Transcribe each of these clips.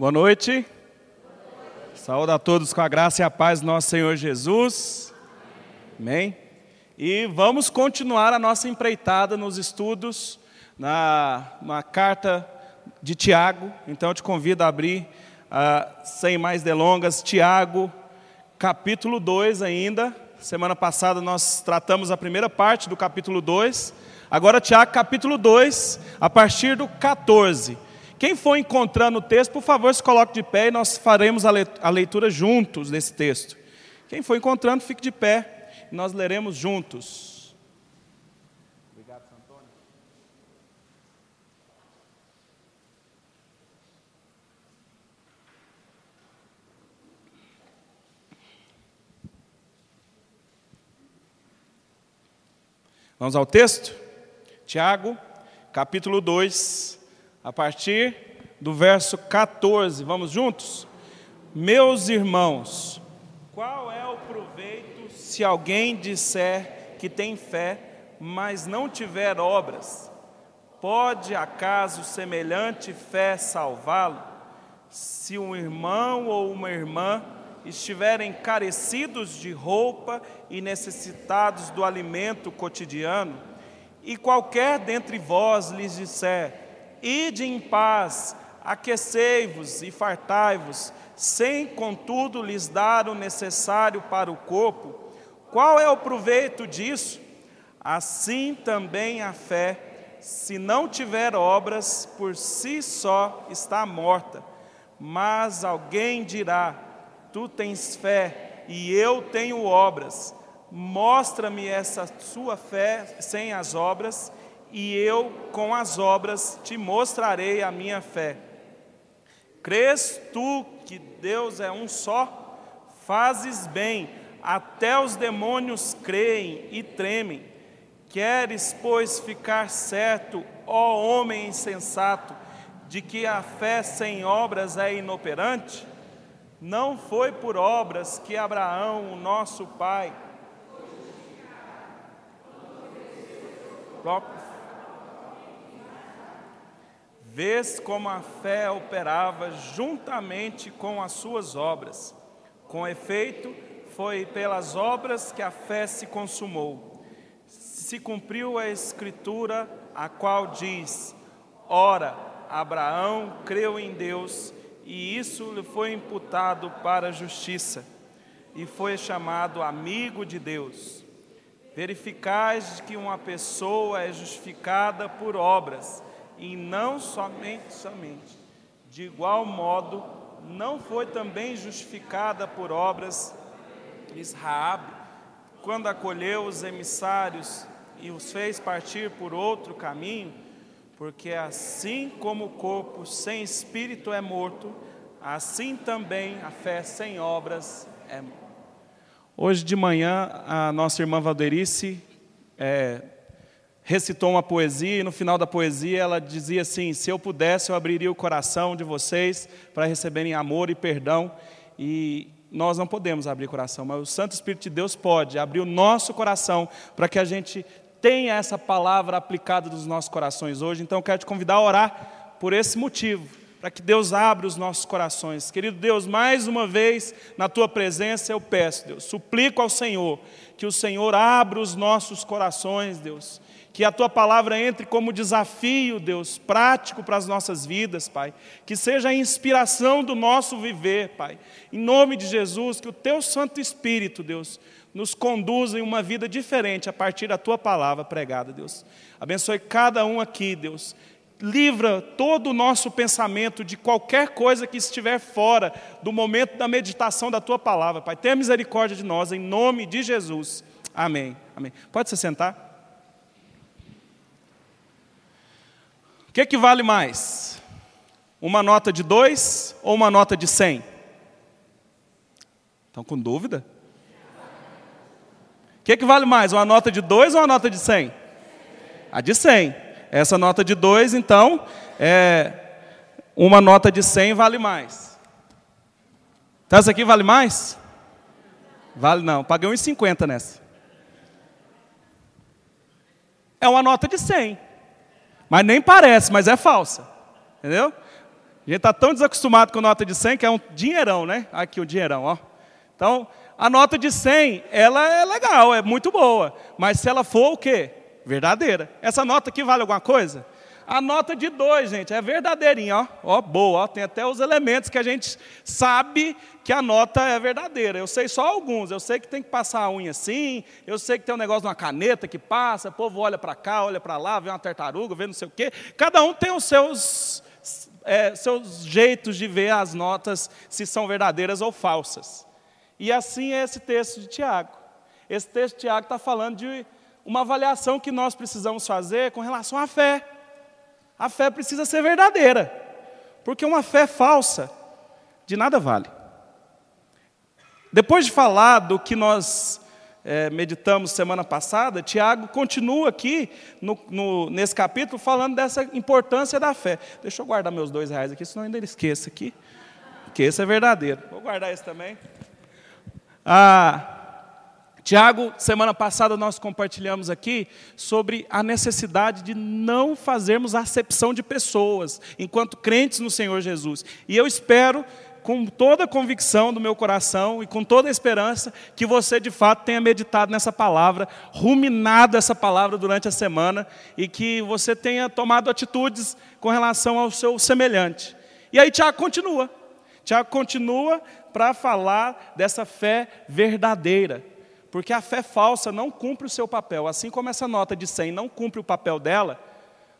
Boa noite. Saúde a todos com a graça e a paz do nosso Senhor Jesus. Amém. E vamos continuar a nossa empreitada nos estudos na, na carta de Tiago. Então eu te convido a abrir, uh, sem mais delongas, Tiago, capítulo 2 ainda. Semana passada nós tratamos a primeira parte do capítulo 2. Agora, Tiago, capítulo 2, a partir do 14. Quem for encontrando o texto, por favor, se coloque de pé e nós faremos a leitura juntos desse texto. Quem for encontrando, fique de pé e nós leremos juntos. Vamos ao texto? Tiago, capítulo 2, a partir do verso 14. Vamos juntos? Meus irmãos, qual é o proveito se alguém disser que tem fé, mas não tiver obras? Pode acaso semelhante fé salvá-lo? Se um irmão ou uma irmã estiverem carecidos de roupa e necessitados do alimento cotidiano, e qualquer dentre vós lhes disser: Ide em paz, aquecei-vos e fartai-vos, sem contudo lhes dar o necessário para o corpo. Qual é o proveito disso? Assim também a fé, se não tiver obras, por si só está morta. Mas alguém dirá: Tu tens fé e eu tenho obras. Mostra-me essa sua fé sem as obras e eu com as obras te mostrarei a minha fé. Crês tu que Deus é um só? Fazes bem, até os demônios creem e tremem. Queres, pois, ficar certo, ó homem insensato, de que a fé sem obras é inoperante? Não foi por obras que Abraão, o nosso pai, Vês como a fé operava juntamente com as suas obras. Com efeito, foi pelas obras que a fé se consumou. Se cumpriu a escritura, a qual diz: Ora, Abraão creu em Deus, e isso lhe foi imputado para justiça, e foi chamado amigo de Deus. Verificais que uma pessoa é justificada por obras e não somente somente. De igual modo, não foi também justificada por obras Israab, quando acolheu os emissários e os fez partir por outro caminho, porque assim como o corpo sem espírito é morto, assim também a fé sem obras é morta. Hoje de manhã, a nossa irmã Valderice é, recitou uma poesia e no final da poesia ela dizia assim: Se eu pudesse, eu abriria o coração de vocês para receberem amor e perdão. E nós não podemos abrir o coração, mas o Santo Espírito de Deus pode abrir o nosso coração para que a gente tenha essa palavra aplicada nos nossos corações hoje. Então eu quero te convidar a orar por esse motivo, para que Deus abra os nossos corações. Querido Deus, mais uma vez na tua presença eu peço, Deus, suplico ao Senhor que o Senhor abra os nossos corações, Deus que a tua palavra entre como desafio, Deus, prático para as nossas vidas, Pai. Que seja a inspiração do nosso viver, Pai. Em nome de Jesus, que o teu Santo Espírito, Deus, nos conduza em uma vida diferente a partir da tua palavra pregada, Deus. Abençoe cada um aqui, Deus. Livra todo o nosso pensamento de qualquer coisa que estiver fora do momento da meditação da tua palavra, Pai. Tenha misericórdia de nós, em nome de Jesus. Amém. Amém. Pode se sentar. O que, que vale mais? Uma nota de dois ou uma nota de cem? Estão com dúvida? O que, que vale mais? Uma nota de dois ou uma nota de cem? A de cem. Essa nota de dois, então, é uma nota de cem vale mais. Então essa aqui vale mais? Vale não. Paguei uns 50 nessa. É uma nota de 100. Mas nem parece, mas é falsa. Entendeu? A gente está tão desacostumado com nota de 100 que é um dinheirão, né? Aqui o dinheirão, ó. Então, a nota de 100, ela é legal, é muito boa. Mas se ela for o quê? Verdadeira. Essa nota aqui vale alguma coisa? A nota de 2, gente, é verdadeirinha, ó. Ó, boa, ó. Tem até os elementos que a gente sabe que a nota é verdadeira. Eu sei só alguns. Eu sei que tem que passar a unha assim, eu sei que tem um negócio de uma caneta que passa, o povo olha para cá, olha para lá, vê uma tartaruga, vê não sei o quê. Cada um tem os seus é, seus jeitos de ver as notas, se são verdadeiras ou falsas. E assim é esse texto de Tiago. Esse texto de Tiago está falando de uma avaliação que nós precisamos fazer com relação à fé. A fé precisa ser verdadeira, porque uma fé falsa de nada vale. Depois de falar do que nós é, meditamos semana passada, Tiago continua aqui no, no, nesse capítulo falando dessa importância da fé. Deixa eu guardar meus dois reais aqui, senão eu ainda esqueço aqui, porque esse é verdadeiro. Vou guardar esse também. Ah, Tiago, semana passada nós compartilhamos aqui sobre a necessidade de não fazermos acepção de pessoas enquanto crentes no Senhor Jesus. E eu espero com toda a convicção do meu coração e com toda a esperança que você de fato tenha meditado nessa palavra, ruminado essa palavra durante a semana e que você tenha tomado atitudes com relação ao seu semelhante. E aí Tiago continua. Tiago continua para falar dessa fé verdadeira. Porque a fé falsa não cumpre o seu papel, assim como essa nota de 100 não cumpre o papel dela,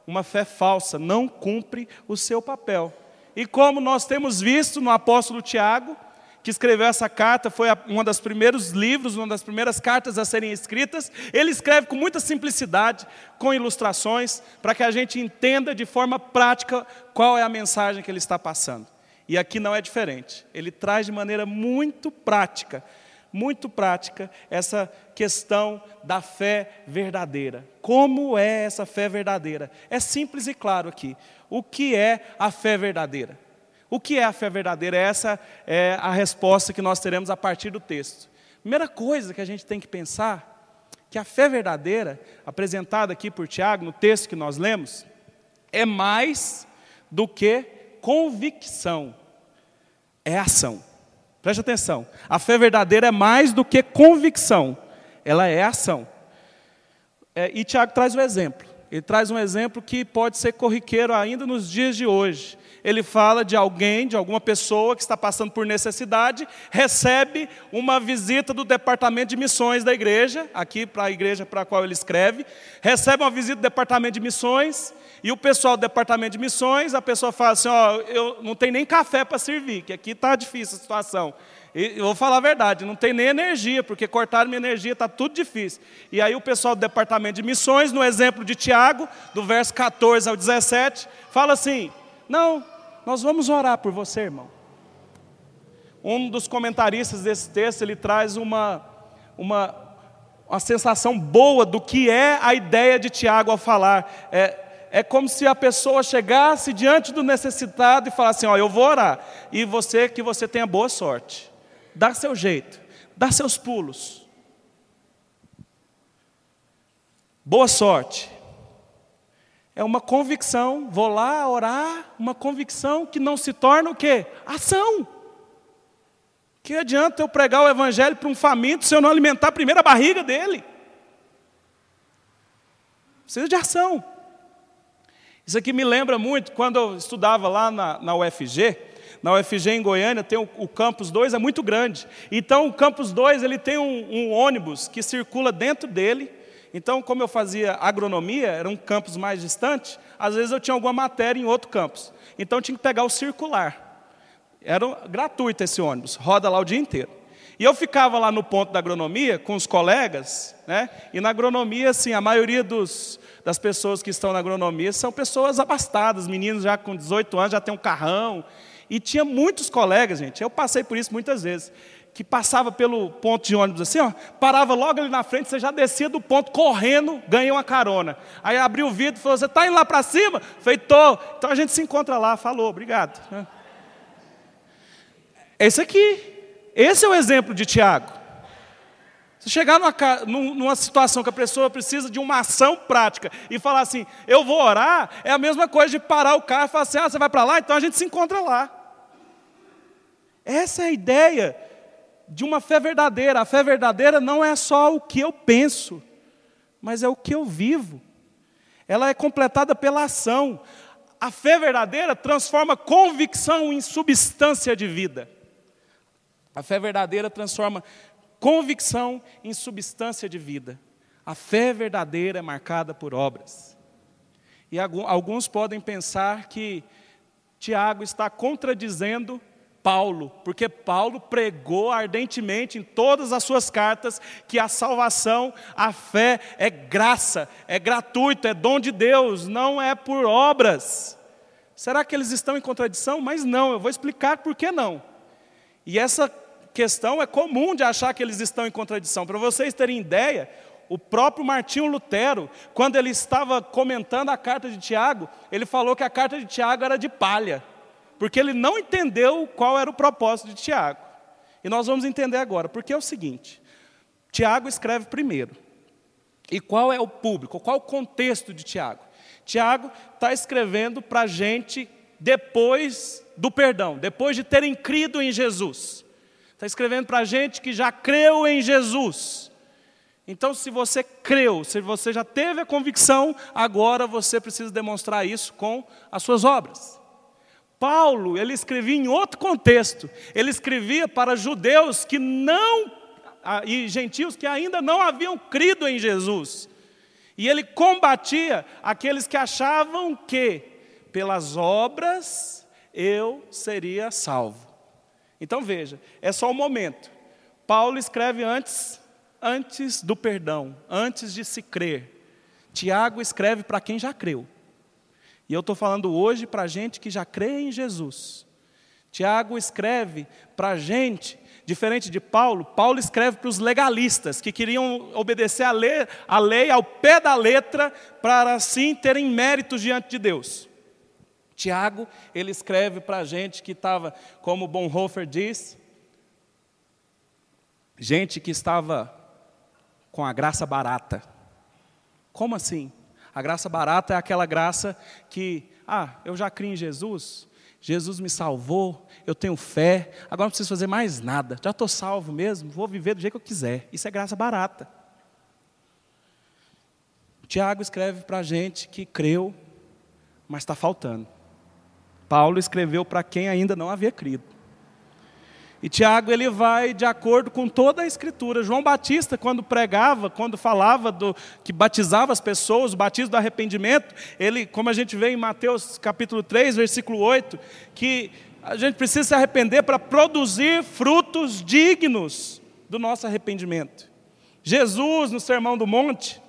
uma fé falsa não cumpre o seu papel. E como nós temos visto no apóstolo Tiago, que escreveu essa carta, foi um dos primeiros livros, uma das primeiras cartas a serem escritas. Ele escreve com muita simplicidade, com ilustrações, para que a gente entenda de forma prática qual é a mensagem que ele está passando. E aqui não é diferente. Ele traz de maneira muito prática, muito prática, essa questão da fé verdadeira. Como é essa fé verdadeira? É simples e claro aqui o que é a fé verdadeira. O que é a fé verdadeira? Essa é a resposta que nós teremos a partir do texto. Primeira coisa que a gente tem que pensar, que a fé verdadeira, apresentada aqui por Tiago, no texto que nós lemos, é mais do que convicção, é ação. Preste atenção, a fé verdadeira é mais do que convicção, ela é ação. É, e Tiago traz um exemplo. Ele traz um exemplo que pode ser corriqueiro ainda nos dias de hoje. Ele fala de alguém, de alguma pessoa que está passando por necessidade, recebe uma visita do departamento de missões da igreja, aqui para a igreja para a qual ele escreve, recebe uma visita do departamento de missões, e o pessoal do departamento de missões, a pessoa fala assim: Ó, eu não tenho nem café para servir, que aqui está difícil a situação. E eu vou falar a verdade, não tem nem energia, porque cortaram minha energia, está tudo difícil. E aí o pessoal do departamento de missões, no exemplo de Tiago, do verso 14 ao 17, fala assim: Não, nós vamos orar por você, irmão. Um dos comentaristas desse texto, ele traz uma, uma, uma sensação boa do que é a ideia de Tiago ao falar. É, é como se a pessoa chegasse diante do necessitado e falasse assim, ó, eu vou orar, e você, que você tenha boa sorte dá seu jeito, dá seus pulos. Boa sorte. É uma convicção, vou lá orar, uma convicção que não se torna o quê? Ação. Que adianta eu pregar o evangelho para um faminto se eu não alimentar a primeira barriga dele? Precisa de ação. Isso aqui me lembra muito quando eu estudava lá na, na UFG, na UFG em Goiânia, tem o, o campus 2, é muito grande. Então, o campus 2 ele tem um, um ônibus que circula dentro dele. Então, como eu fazia agronomia, era um campus mais distante, às vezes eu tinha alguma matéria em outro campus. Então, eu tinha que pegar o circular. Era gratuito esse ônibus, roda lá o dia inteiro. E eu ficava lá no ponto da agronomia com os colegas, né? E na agronomia, assim, a maioria dos, das pessoas que estão na agronomia são pessoas abastadas, meninos já com 18 anos, já tem um carrão, e tinha muitos colegas, gente, eu passei por isso muitas vezes, que passava pelo ponto de ônibus assim, ó, parava logo ali na frente, você já descia do ponto correndo, ganhou uma carona. Aí abriu o vidro e falou: Você está indo lá para cima? Tô. Então a gente se encontra lá. Falou, obrigado. Esse aqui, esse é o exemplo de Tiago. Se chegar numa, numa, situação que a pessoa precisa de uma ação prática e falar assim, eu vou orar, é a mesma coisa de parar o carro e falar assim, ah, você vai para lá, então a gente se encontra lá. Essa é a ideia de uma fé verdadeira. A fé verdadeira não é só o que eu penso, mas é o que eu vivo. Ela é completada pela ação. A fé verdadeira transforma convicção em substância de vida. A fé verdadeira transforma convicção em substância de vida. A fé verdadeira é marcada por obras. E alguns podem pensar que Tiago está contradizendo Paulo, porque Paulo pregou ardentemente em todas as suas cartas que a salvação, a fé é graça, é gratuito, é dom de Deus, não é por obras. Será que eles estão em contradição? Mas não, eu vou explicar por que não. E essa questão é comum de achar que eles estão em contradição. Para vocês terem ideia, o próprio Martinho Lutero, quando ele estava comentando a carta de Tiago, ele falou que a carta de Tiago era de palha porque ele não entendeu qual era o propósito de Tiago. E nós vamos entender agora, porque é o seguinte: Tiago escreve primeiro. E qual é o público? Qual o contexto de Tiago? Tiago está escrevendo para a gente depois do perdão, depois de terem crido em Jesus. Está escrevendo para a gente que já creu em Jesus. Então, se você creu, se você já teve a convicção, agora você precisa demonstrar isso com as suas obras. Paulo, ele escrevia em outro contexto. Ele escrevia para judeus que não e gentios que ainda não haviam crido em Jesus. E ele combatia aqueles que achavam que pelas obras eu seria salvo. Então veja, é só o um momento. Paulo escreve antes antes do perdão, antes de se crer. Tiago escreve para quem já creu. E eu estou falando hoje para gente que já crê em Jesus. Tiago escreve para gente, diferente de Paulo, Paulo escreve para os legalistas que queriam obedecer a lei, a lei ao pé da letra para assim terem méritos diante de Deus. Tiago, ele escreve para gente que estava, como Bonhoeffer diz, gente que estava com a graça barata. Como assim? A graça barata é aquela graça que, ah, eu já criei em Jesus, Jesus me salvou, eu tenho fé, agora não preciso fazer mais nada, já estou salvo mesmo, vou viver do jeito que eu quiser. Isso é graça barata. Tiago escreve para a gente que creu, mas está faltando. Paulo escreveu para quem ainda não havia crido. E Tiago ele vai de acordo com toda a escritura. João Batista, quando pregava, quando falava do que batizava as pessoas, o batismo do arrependimento, ele, como a gente vê em Mateus capítulo 3, versículo 8, que a gente precisa se arrepender para produzir frutos dignos do nosso arrependimento. Jesus, no Sermão do Monte,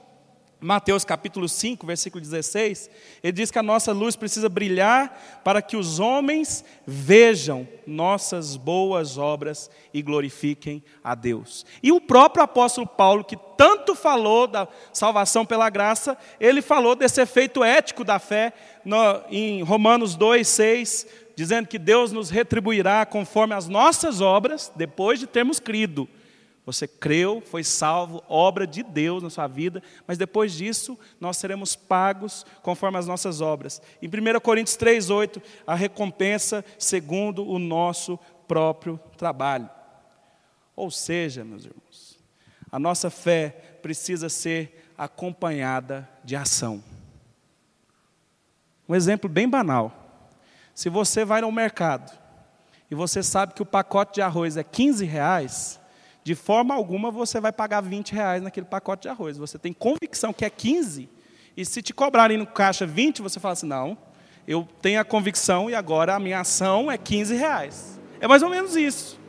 Mateus capítulo 5, versículo 16, ele diz que a nossa luz precisa brilhar para que os homens vejam nossas boas obras e glorifiquem a Deus. E o próprio apóstolo Paulo, que tanto falou da salvação pela graça, ele falou desse efeito ético da fé no, em Romanos 2, 6, dizendo que Deus nos retribuirá conforme as nossas obras, depois de termos crido. Você creu, foi salvo, obra de Deus na sua vida, mas depois disso nós seremos pagos conforme as nossas obras. Em 1 Coríntios 3,8, a recompensa segundo o nosso próprio trabalho. Ou seja, meus irmãos, a nossa fé precisa ser acompanhada de ação. Um exemplo bem banal. Se você vai no mercado e você sabe que o pacote de arroz é 15 reais, de forma alguma você vai pagar 20 reais naquele pacote de arroz. Você tem convicção que é 15, e se te cobrarem no caixa 20, você fala assim: não, eu tenho a convicção e agora a minha ação é 15 reais. É mais ou menos isso.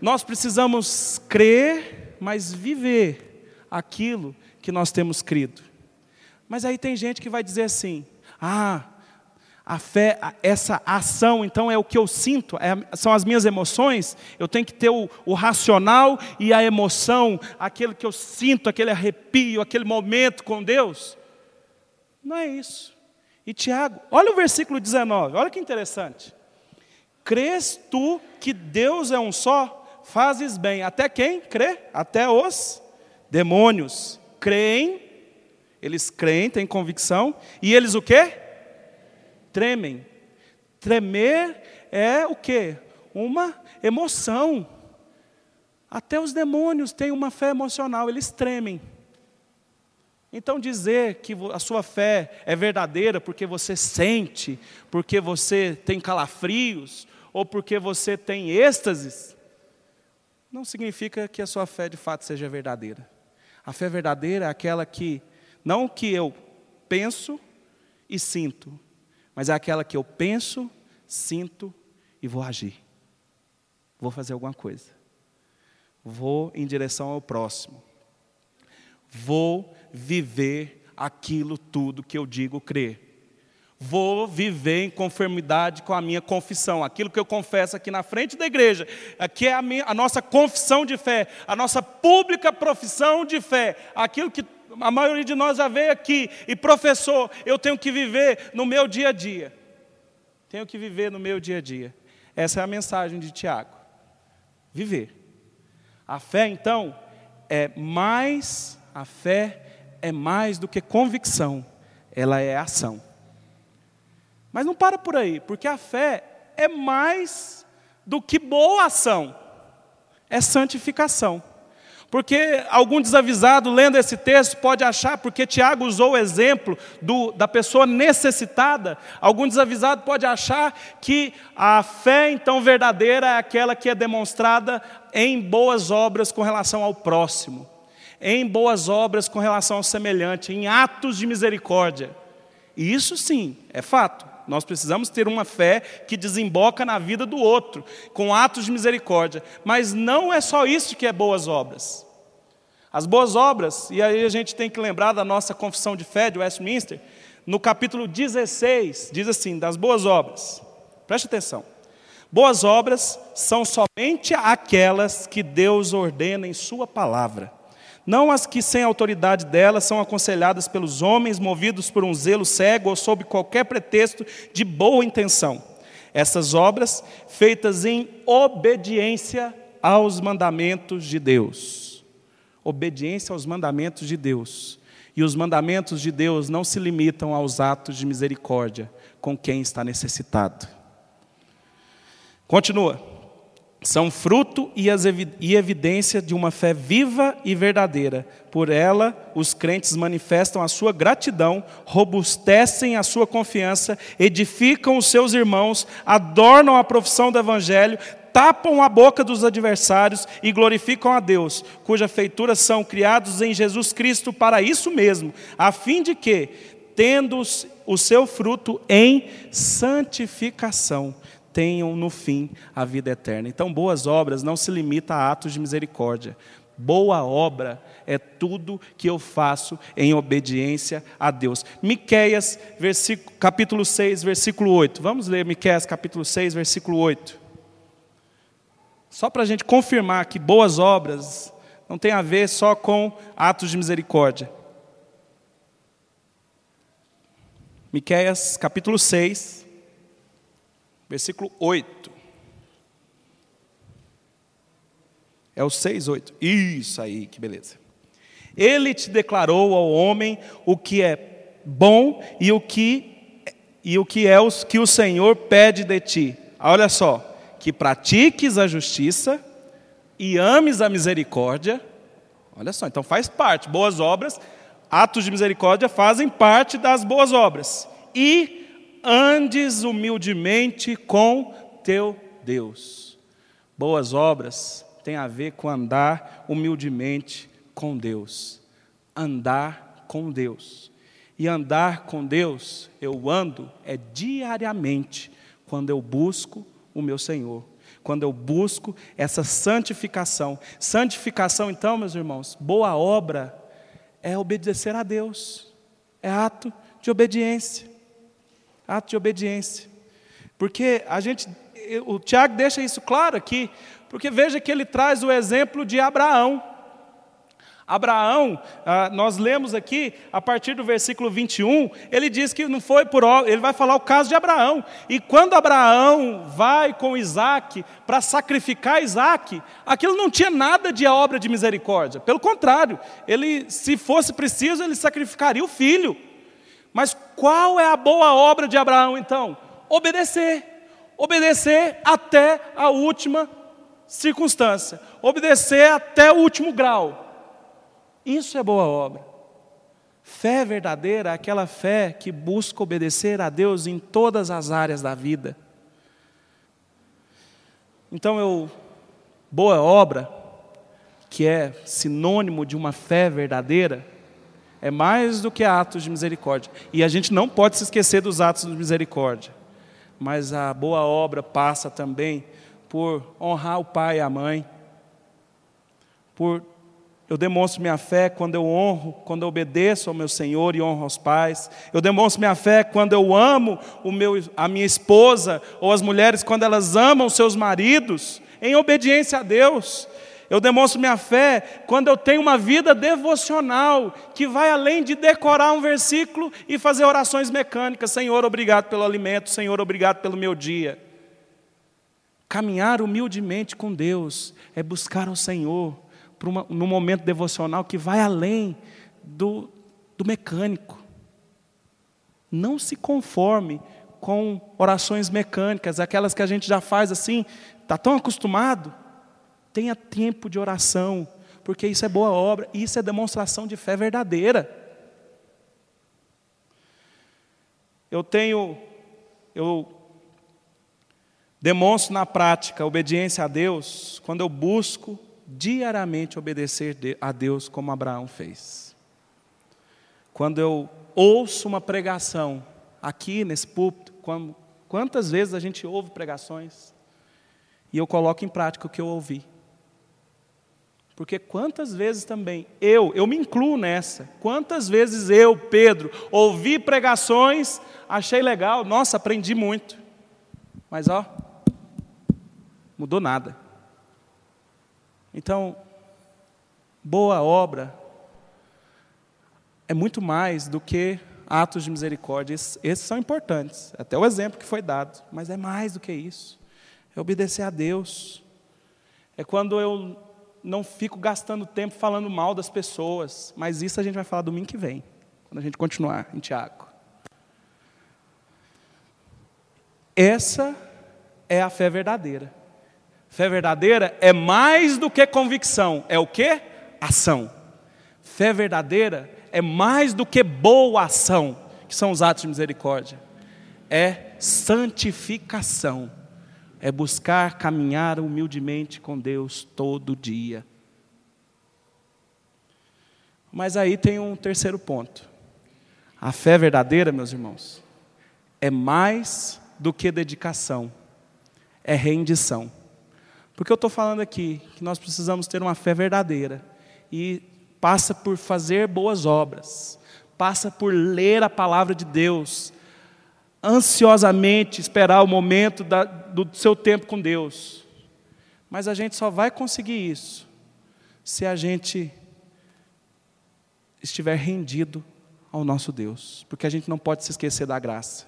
Nós precisamos crer, mas viver aquilo que nós temos crido. Mas aí tem gente que vai dizer assim: ah, a fé, essa ação, então é o que eu sinto, é, são as minhas emoções. Eu tenho que ter o, o, racional e a emoção, aquele que eu sinto, aquele arrepio, aquele momento com Deus. Não é isso. E Tiago, olha o versículo 19, olha que interessante. Crês tu que Deus é um só? fazes bem. Até quem crê? Até os demônios creem, eles creem, têm convicção, e eles o quê? Tremem. Tremer é o quê? Uma emoção. Até os demônios têm uma fé emocional, eles tremem. Então, dizer que a sua fé é verdadeira porque você sente, porque você tem calafrios, ou porque você tem êxtases, não significa que a sua fé de fato seja verdadeira. A fé verdadeira é aquela que, não que eu penso e sinto, mas é aquela que eu penso, sinto e vou agir. Vou fazer alguma coisa. Vou em direção ao próximo. Vou viver aquilo tudo que eu digo crer. Vou viver em conformidade com a minha confissão, aquilo que eu confesso aqui na frente da igreja, aqui é a, minha, a nossa confissão de fé, a nossa pública profissão de fé, aquilo que a maioria de nós já veio aqui e professor, eu tenho que viver no meu dia a dia. Tenho que viver no meu dia a dia. Essa é a mensagem de Tiago. Viver. A fé, então, é mais, a fé é mais do que convicção, ela é ação. Mas não para por aí, porque a fé é mais do que boa ação, é santificação. Porque algum desavisado lendo esse texto pode achar, porque Tiago usou o exemplo do, da pessoa necessitada, algum desavisado pode achar que a fé então verdadeira é aquela que é demonstrada em boas obras com relação ao próximo, em boas obras com relação ao semelhante, em atos de misericórdia. E isso sim, é fato. Nós precisamos ter uma fé que desemboca na vida do outro, com atos de misericórdia. Mas não é só isso que é boas obras. As boas obras, e aí a gente tem que lembrar da nossa confissão de fé de Westminster, no capítulo 16, diz assim: das boas obras. Preste atenção. Boas obras são somente aquelas que Deus ordena em Sua palavra não as que, sem autoridade delas, são aconselhadas pelos homens, movidos por um zelo cego ou sob qualquer pretexto de boa intenção. Essas obras, feitas em obediência aos mandamentos de Deus. Obediência aos mandamentos de Deus. E os mandamentos de Deus não se limitam aos atos de misericórdia com quem está necessitado. Continua são fruto e evidência de uma fé viva e verdadeira. Por ela, os crentes manifestam a sua gratidão, robustecem a sua confiança, edificam os seus irmãos, adornam a profissão do Evangelho, tapam a boca dos adversários e glorificam a Deus, cuja feitura são criados em Jesus Cristo para isso mesmo, a fim de que, tendo o seu fruto em santificação, tenham no fim a vida eterna. Então, boas obras não se limita a atos de misericórdia. Boa obra é tudo que eu faço em obediência a Deus. Miqueias, versículo, capítulo 6, versículo 8. Vamos ler Miqueias, capítulo 6, versículo 8. Só para a gente confirmar que boas obras não tem a ver só com atos de misericórdia. Miqueias, capítulo 6, versículo 8. É o 6, 8. Isso aí, que beleza. Ele te declarou ao homem o que é bom e o que e o que é o que o Senhor pede de ti. Olha só, que pratiques a justiça e ames a misericórdia. Olha só, então faz parte, boas obras, atos de misericórdia fazem parte das boas obras. E andes humildemente com teu Deus. Boas obras tem a ver com andar humildemente com Deus. Andar com Deus. E andar com Deus, eu ando é diariamente, quando eu busco o meu Senhor, quando eu busco essa santificação. Santificação, então, meus irmãos, boa obra é obedecer a Deus, é ato de obediência ato de obediência. Porque a gente, o Tiago deixa isso claro aqui, porque veja que ele traz o exemplo de Abraão. Abraão, ah, nós lemos aqui, a partir do versículo 21, ele diz que não foi por ele vai falar o caso de Abraão. E quando Abraão vai com Isaac para sacrificar Isaac, aquilo não tinha nada de obra de misericórdia. Pelo contrário, ele, se fosse preciso, ele sacrificaria o filho. Mas qual é a boa obra de Abraão então? Obedecer. Obedecer até a última circunstância. Obedecer até o último grau. Isso é boa obra. Fé verdadeira é aquela fé que busca obedecer a Deus em todas as áreas da vida. Então eu boa obra, que é sinônimo de uma fé verdadeira, é mais do que atos de misericórdia. E a gente não pode se esquecer dos atos de misericórdia. Mas a boa obra passa também por honrar o pai e a mãe, por eu demonstro minha fé quando eu honro, quando eu obedeço ao meu Senhor e honro aos pais. Eu demonstro minha fé quando eu amo o meu, a minha esposa, ou as mulheres quando elas amam seus maridos, em obediência a Deus. Eu demonstro minha fé quando eu tenho uma vida devocional, que vai além de decorar um versículo e fazer orações mecânicas. Senhor, obrigado pelo alimento. Senhor, obrigado pelo meu dia. Caminhar humildemente com Deus é buscar o Senhor num momento devocional que vai além do, do mecânico. Não se conforme com orações mecânicas, aquelas que a gente já faz assim, está tão acostumado. Tenha tempo de oração, porque isso é boa obra, isso é demonstração de fé verdadeira. Eu tenho, eu demonstro na prática a obediência a Deus quando eu busco diariamente obedecer a Deus como Abraão fez. Quando eu ouço uma pregação aqui nesse púlpito, quantas vezes a gente ouve pregações e eu coloco em prática o que eu ouvi? Porque quantas vezes também eu, eu me incluo nessa, quantas vezes eu, Pedro, ouvi pregações, achei legal, nossa, aprendi muito, mas ó, mudou nada. Então, boa obra é muito mais do que atos de misericórdia. Esses, esses, são importantes, até o exemplo que foi dado, mas é mais do que isso. É obedecer a Deus. É quando eu não fico gastando tempo falando mal das pessoas, mas isso a gente vai falar domingo que vem, quando a gente continuar em Tiago. Essa é a fé verdadeira. Fé verdadeira é mais do que convicção, é o que? Ação. Fé verdadeira é mais do que boa ação, que são os atos de misericórdia. É santificação. É buscar caminhar humildemente com Deus todo dia. Mas aí tem um terceiro ponto. A fé verdadeira, meus irmãos, é mais do que dedicação, é rendição. Porque eu estou falando aqui que nós precisamos ter uma fé verdadeira e passa por fazer boas obras, passa por ler a palavra de Deus, ansiosamente esperar o momento da, do seu tempo com Deus. Mas a gente só vai conseguir isso se a gente estiver rendido ao nosso Deus, porque a gente não pode se esquecer da graça.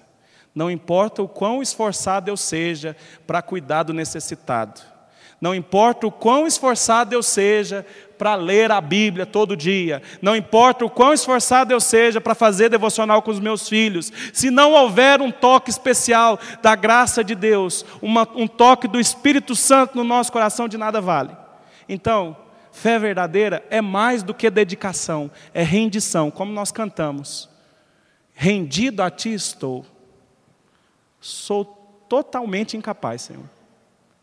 Não importa o quão esforçado eu seja para cuidar do necessitado, não importa o quão esforçado eu seja para ler a Bíblia todo dia, não importa o quão esforçado eu seja para fazer devocional com os meus filhos, se não houver um toque especial da graça de Deus, uma, um toque do Espírito Santo no nosso coração, de nada vale. Então, fé verdadeira é mais do que dedicação, é rendição, como nós cantamos. Rendido a Ti estou, sou totalmente incapaz, Senhor.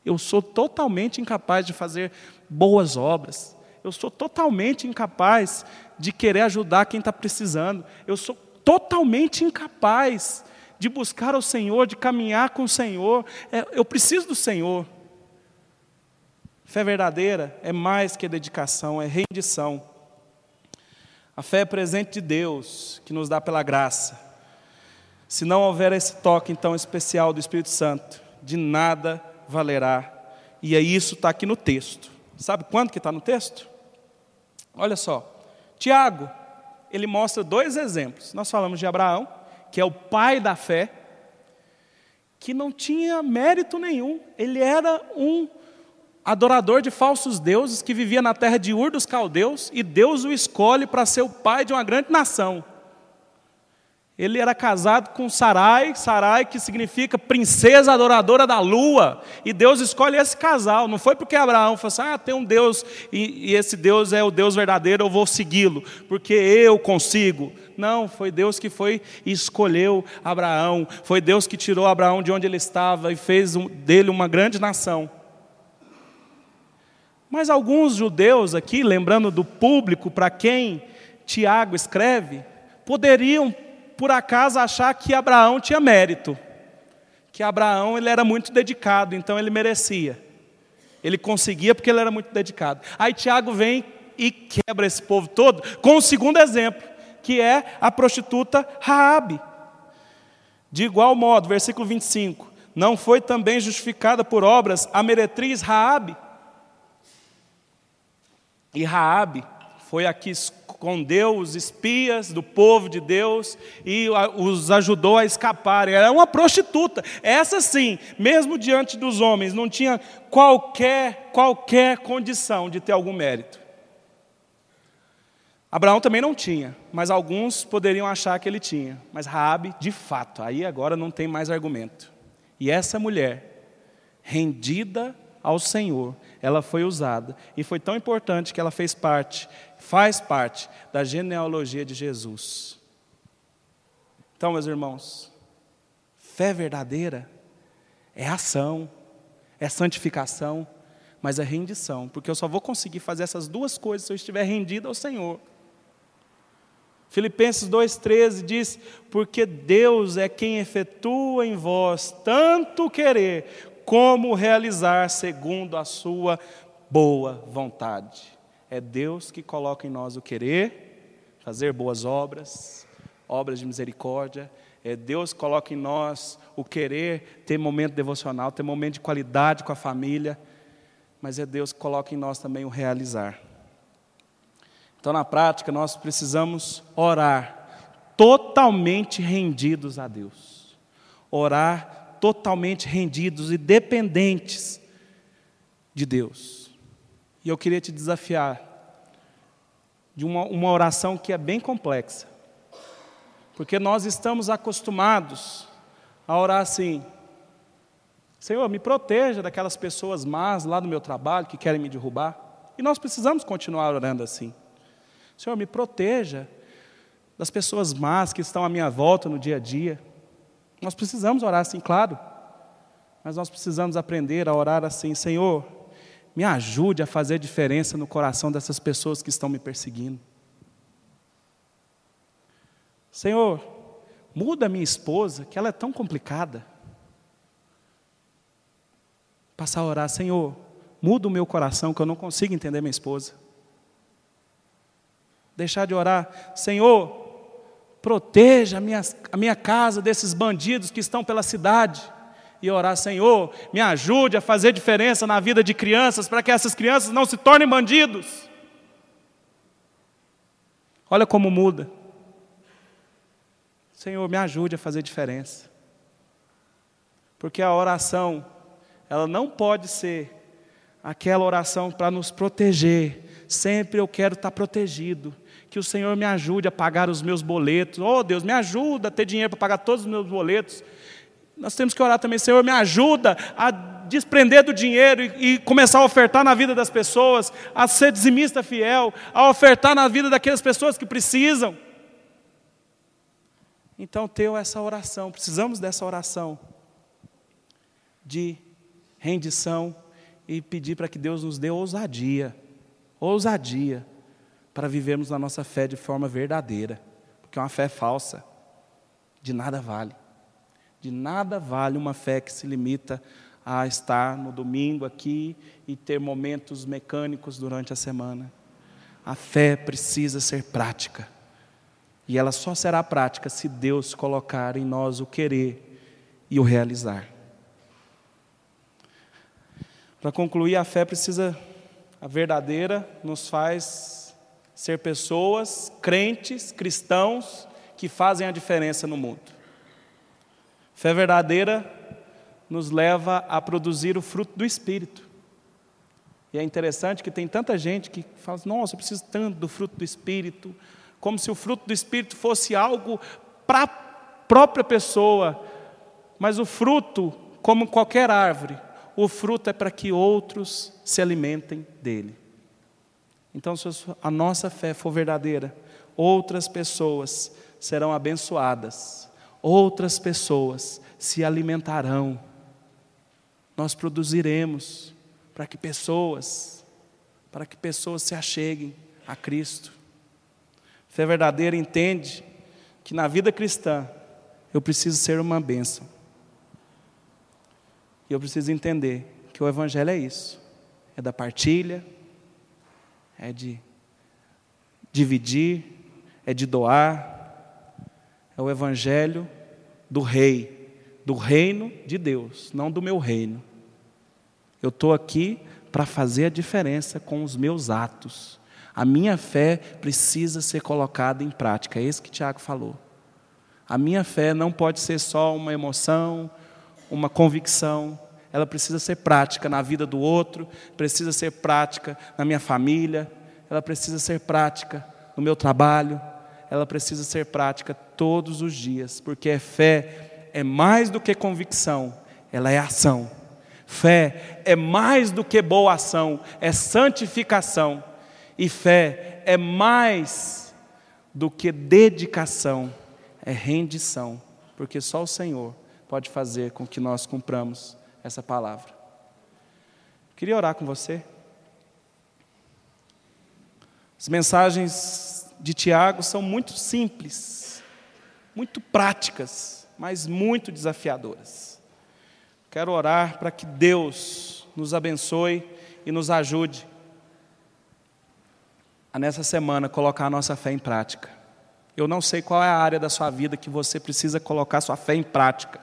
Eu sou totalmente incapaz de fazer boas obras. Eu sou totalmente incapaz de querer ajudar quem está precisando. Eu sou totalmente incapaz de buscar o Senhor, de caminhar com o Senhor. É, eu preciso do Senhor. Fé verdadeira é mais que dedicação, é rendição. A fé é presente de Deus, que nos dá pela graça. Se não houver esse toque, então, especial do Espírito Santo, de nada valerá. E é isso está aqui no texto. Sabe quando que está no texto? Olha só, Tiago, ele mostra dois exemplos. Nós falamos de Abraão, que é o pai da fé, que não tinha mérito nenhum, ele era um adorador de falsos deuses que vivia na terra de Ur dos Caldeus, e Deus o escolhe para ser o pai de uma grande nação. Ele era casado com Sarai, Sarai que significa princesa adoradora da lua, e Deus escolhe esse casal. Não foi porque Abraão falou assim: ah, tem um Deus, e, e esse Deus é o Deus verdadeiro, eu vou segui-lo, porque eu consigo. Não, foi Deus que foi e escolheu Abraão, foi Deus que tirou Abraão de onde ele estava e fez dele uma grande nação. Mas alguns judeus aqui, lembrando do público para quem Tiago escreve, poderiam por acaso achar que Abraão tinha mérito, que Abraão ele era muito dedicado, então ele merecia. Ele conseguia porque ele era muito dedicado. Aí Tiago vem e quebra esse povo todo com o segundo exemplo, que é a prostituta Raabe. De igual modo, versículo 25, não foi também justificada por obras a meretriz Raabe? E Raabe foi a que escondeu os espias do povo de Deus e os ajudou a escaparem. Era uma prostituta. Essa sim, mesmo diante dos homens, não tinha qualquer qualquer condição de ter algum mérito. Abraão também não tinha, mas alguns poderiam achar que ele tinha. Mas Raabe, de fato, aí agora não tem mais argumento. E essa mulher, rendida ao Senhor, ela foi usada. E foi tão importante que ela fez parte, faz parte da genealogia de Jesus. Então, meus irmãos, fé verdadeira é ação, é santificação, mas é rendição, porque eu só vou conseguir fazer essas duas coisas se eu estiver rendido ao Senhor. Filipenses 2,13 diz: Porque Deus é quem efetua em vós tanto querer como realizar segundo a sua boa vontade. É Deus que coloca em nós o querer, fazer boas obras, obras de misericórdia. É Deus que coloca em nós o querer ter momento devocional, ter momento de qualidade com a família. Mas é Deus que coloca em nós também o realizar. Então, na prática, nós precisamos orar totalmente rendidos a Deus. Orar totalmente rendidos e dependentes de Deus. E eu queria te desafiar de uma, uma oração que é bem complexa, porque nós estamos acostumados a orar assim: Senhor, me proteja daquelas pessoas más lá do meu trabalho que querem me derrubar. E nós precisamos continuar orando assim. Senhor, me proteja das pessoas más que estão à minha volta no dia a dia. Nós precisamos orar assim, claro. Mas nós precisamos aprender a orar assim: Senhor, me ajude a fazer diferença no coração dessas pessoas que estão me perseguindo. Senhor, muda minha esposa, que ela é tão complicada. Passar a orar, Senhor, muda o meu coração, que eu não consigo entender minha esposa. Deixar de orar, Senhor, proteja a minha, a minha casa desses bandidos que estão pela cidade. E orar, Senhor, me ajude a fazer diferença na vida de crianças, para que essas crianças não se tornem bandidos. Olha como muda. Senhor, me ajude a fazer diferença. Porque a oração, ela não pode ser aquela oração para nos proteger. Sempre eu quero estar protegido que o Senhor me ajude a pagar os meus boletos. Oh, Deus, me ajuda a ter dinheiro para pagar todos os meus boletos. Nós temos que orar também, Senhor, me ajuda a desprender do dinheiro e, e, começar a ofertar na vida das pessoas, a ser dizimista fiel, a ofertar na vida daquelas pessoas que precisam. Então, ter essa oração, precisamos dessa oração de rendição e pedir para que Deus nos dê ousadia, ousadia para vivermos a nossa fé de forma verdadeira, porque uma fé falsa de nada vale. De nada vale uma fé que se limita a estar no domingo aqui e ter momentos mecânicos durante a semana. A fé precisa ser prática. E ela só será prática se Deus colocar em nós o querer e o realizar. Para concluir, a fé precisa, a verdadeira, nos faz ser pessoas crentes, cristãos, que fazem a diferença no mundo. Fé verdadeira nos leva a produzir o fruto do Espírito. E é interessante que tem tanta gente que fala: nossa, eu preciso tanto do fruto do Espírito, como se o fruto do Espírito fosse algo para a própria pessoa, mas o fruto, como qualquer árvore, o fruto é para que outros se alimentem dele. Então, se a nossa fé for verdadeira, outras pessoas serão abençoadas, outras pessoas se alimentarão, nós produziremos para que pessoas, para que pessoas se acheguem a Cristo. Fé verdadeira entende que na vida cristã eu preciso ser uma bênção. E eu preciso entender que o Evangelho é isso: é da partilha, é de dividir, é de doar. É o Evangelho do Rei, do reino de Deus, não do meu reino. Eu estou aqui para fazer a diferença com os meus atos. A minha fé precisa ser colocada em prática, é isso que Tiago falou. A minha fé não pode ser só uma emoção, uma convicção, ela precisa ser prática na vida do outro, precisa ser prática na minha família, ela precisa ser prática no meu trabalho, ela precisa ser prática todos os dias, porque fé é mais do que convicção, ela é ação. Fé é mais do que boa ação, é santificação. E fé é mais do que dedicação, é rendição, porque só o Senhor pode fazer com que nós cumpramos essa palavra. Queria orar com você. As mensagens de Tiago são muito simples, muito práticas, mas muito desafiadoras. Quero orar para que Deus nos abençoe e nos ajude a nessa semana colocar a nossa fé em prática. Eu não sei qual é a área da sua vida que você precisa colocar sua fé em prática.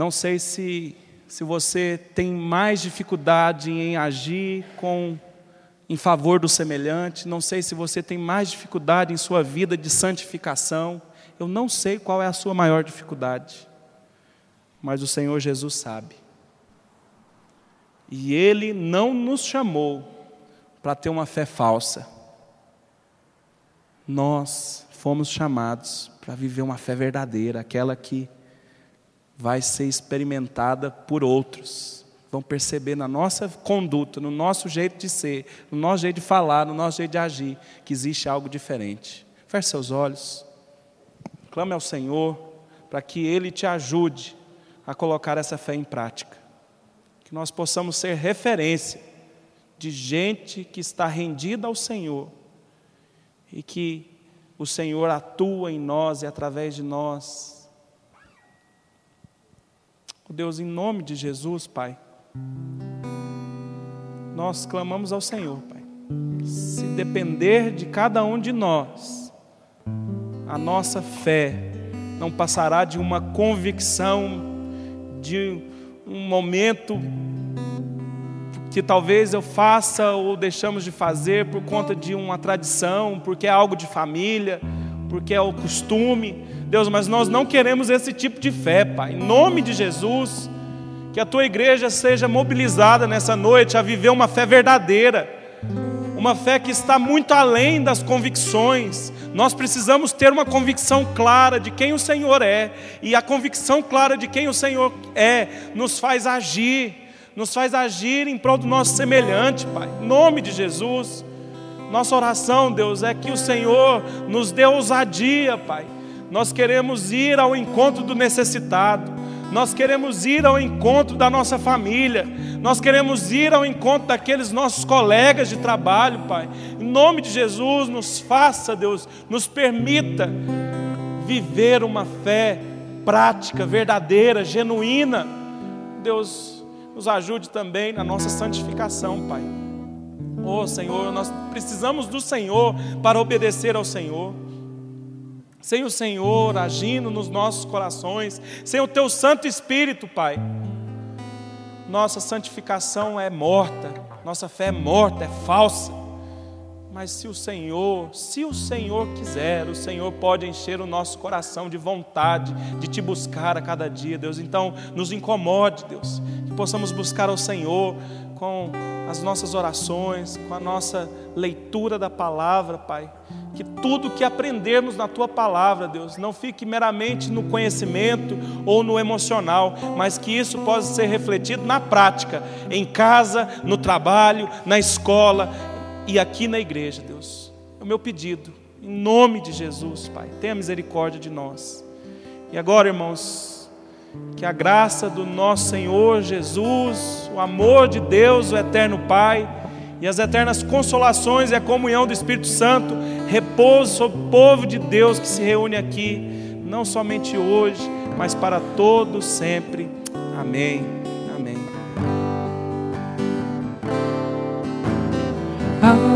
Não sei se, se você tem mais dificuldade em agir com em favor do semelhante, não sei se você tem mais dificuldade em sua vida de santificação. Eu não sei qual é a sua maior dificuldade. Mas o Senhor Jesus sabe. E ele não nos chamou para ter uma fé falsa nós fomos chamados para viver uma fé verdadeira, aquela que vai ser experimentada por outros. Vão perceber na nossa conduta, no nosso jeito de ser, no nosso jeito de falar, no nosso jeito de agir, que existe algo diferente. Feche seus olhos, clame ao Senhor para que Ele te ajude a colocar essa fé em prática. Que nós possamos ser referência de gente que está rendida ao Senhor e que o Senhor atua em nós e através de nós. Oh Deus, em nome de Jesus, Pai, nós clamamos ao Senhor, Pai. Se depender de cada um de nós, a nossa fé não passará de uma convicção, de um momento que talvez eu faça ou deixamos de fazer por conta de uma tradição, porque é algo de família, porque é o costume. Deus, mas nós não queremos esse tipo de fé, Pai. Em nome de Jesus, que a tua igreja seja mobilizada nessa noite a viver uma fé verdadeira, uma fé que está muito além das convicções. Nós precisamos ter uma convicção clara de quem o Senhor é, e a convicção clara de quem o Senhor é nos faz agir nos faz agir em prol do nosso semelhante, Pai. Em nome de Jesus. Nossa oração, Deus, é que o Senhor nos dê ousadia, Pai. Nós queremos ir ao encontro do necessitado. Nós queremos ir ao encontro da nossa família. Nós queremos ir ao encontro daqueles nossos colegas de trabalho, Pai. Em nome de Jesus, nos faça, Deus, nos permita viver uma fé prática, verdadeira, genuína. Deus, nos ajude também na nossa santificação, Pai. Oh Senhor, nós precisamos do Senhor para obedecer ao Senhor. Sem o Senhor agindo nos nossos corações, sem o Teu Santo Espírito, Pai, nossa santificação é morta, nossa fé é morta, é falsa. Mas se o Senhor, se o Senhor quiser, o Senhor pode encher o nosso coração de vontade de te buscar a cada dia, Deus. Então, nos incomode, Deus, que possamos buscar ao Senhor com as nossas orações, com a nossa leitura da palavra, Pai. Que tudo que aprendermos na tua palavra, Deus, não fique meramente no conhecimento ou no emocional, mas que isso possa ser refletido na prática, em casa, no trabalho, na escola e aqui na igreja, Deus. É o meu pedido, em nome de Jesus, Pai. Tenha misericórdia de nós. E agora, irmãos, que a graça do nosso Senhor Jesus, o amor de Deus, o eterno Pai, e as eternas consolações e a comunhão do Espírito Santo repouse sobre o povo de Deus que se reúne aqui, não somente hoje, mas para todos sempre. Amém. Oh.